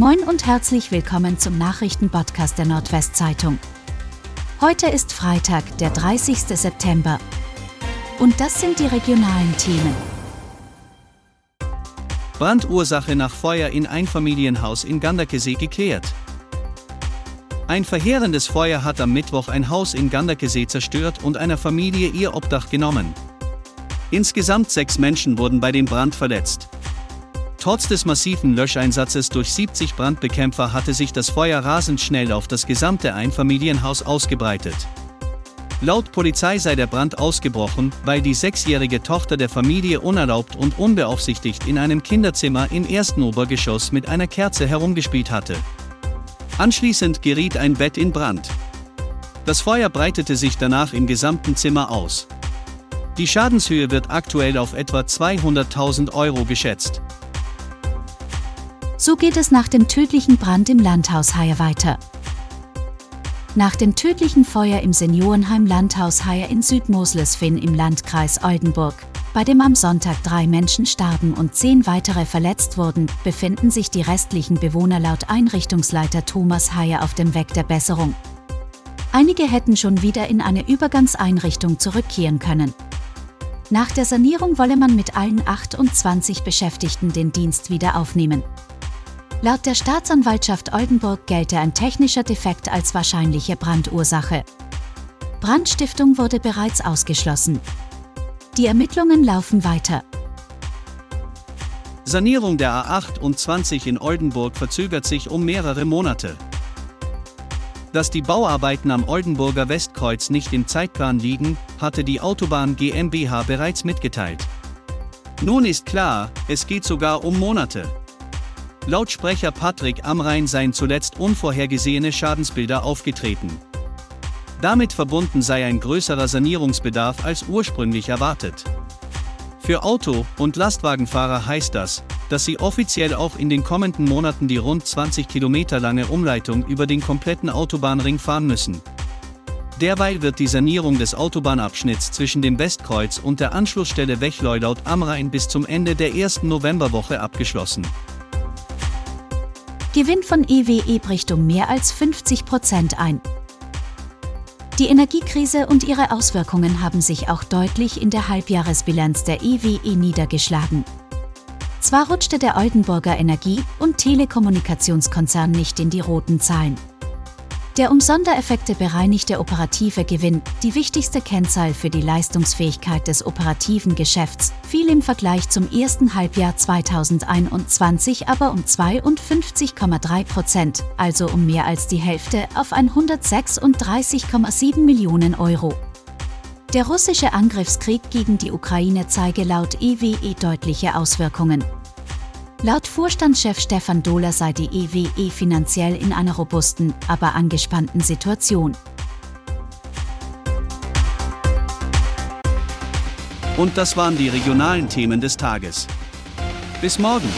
Moin und herzlich willkommen zum Nachrichtenpodcast der Nordwestzeitung. Heute ist Freitag, der 30. September. Und das sind die regionalen Themen. Brandursache nach Feuer in Einfamilienhaus in Ganderkesee geklärt. Ein verheerendes Feuer hat am Mittwoch ein Haus in Ganderkesee zerstört und einer Familie ihr Obdach genommen. Insgesamt sechs Menschen wurden bei dem Brand verletzt. Trotz des massiven Löscheinsatzes durch 70 Brandbekämpfer hatte sich das Feuer rasend schnell auf das gesamte Einfamilienhaus ausgebreitet. Laut Polizei sei der Brand ausgebrochen, weil die sechsjährige Tochter der Familie unerlaubt und unbeaufsichtigt in einem Kinderzimmer im ersten Obergeschoss mit einer Kerze herumgespielt hatte. Anschließend geriet ein Bett in Brand. Das Feuer breitete sich danach im gesamten Zimmer aus. Die Schadenshöhe wird aktuell auf etwa 200.000 Euro geschätzt. So geht es nach dem tödlichen Brand im Landhaus Haier weiter. Nach dem tödlichen Feuer im Seniorenheim Landhaus Haier in Südmoslesfinn im Landkreis Oldenburg, bei dem am Sonntag drei Menschen starben und zehn weitere verletzt wurden, befinden sich die restlichen Bewohner laut Einrichtungsleiter Thomas Haier auf dem Weg der Besserung. Einige hätten schon wieder in eine Übergangseinrichtung zurückkehren können. Nach der Sanierung wolle man mit allen 28 Beschäftigten den Dienst wieder aufnehmen. Laut der Staatsanwaltschaft Oldenburg gelte ein technischer Defekt als wahrscheinliche Brandursache. Brandstiftung wurde bereits ausgeschlossen. Die Ermittlungen laufen weiter. Sanierung der A28 in Oldenburg verzögert sich um mehrere Monate. Dass die Bauarbeiten am Oldenburger Westkreuz nicht im Zeitplan liegen, hatte die Autobahn GmbH bereits mitgeteilt. Nun ist klar, es geht sogar um Monate. Laut Sprecher Patrick Amrein seien zuletzt unvorhergesehene Schadensbilder aufgetreten. Damit verbunden sei ein größerer Sanierungsbedarf als ursprünglich erwartet. Für Auto- und Lastwagenfahrer heißt das, dass sie offiziell auch in den kommenden Monaten die rund 20 Kilometer lange Umleitung über den kompletten Autobahnring fahren müssen. Derweil wird die Sanierung des Autobahnabschnitts zwischen dem Westkreuz und der Anschlussstelle Wechleu laut Amrain bis zum Ende der ersten Novemberwoche abgeschlossen. Gewinn von EWE bricht um mehr als 50 Prozent ein. Die Energiekrise und ihre Auswirkungen haben sich auch deutlich in der Halbjahresbilanz der EWE niedergeschlagen. Zwar rutschte der Oldenburger Energie- und Telekommunikationskonzern nicht in die roten Zahlen. Der um Sondereffekte bereinigte operative Gewinn, die wichtigste Kennzahl für die Leistungsfähigkeit des operativen Geschäfts, fiel im Vergleich zum ersten Halbjahr 2021 aber um 52,3 Prozent, also um mehr als die Hälfte, auf 136,7 Millionen Euro. Der russische Angriffskrieg gegen die Ukraine zeige laut EWE deutliche Auswirkungen. Laut Vorstandschef Stefan Dohler sei die EWE finanziell in einer robusten, aber angespannten Situation. Und das waren die regionalen Themen des Tages. Bis morgen!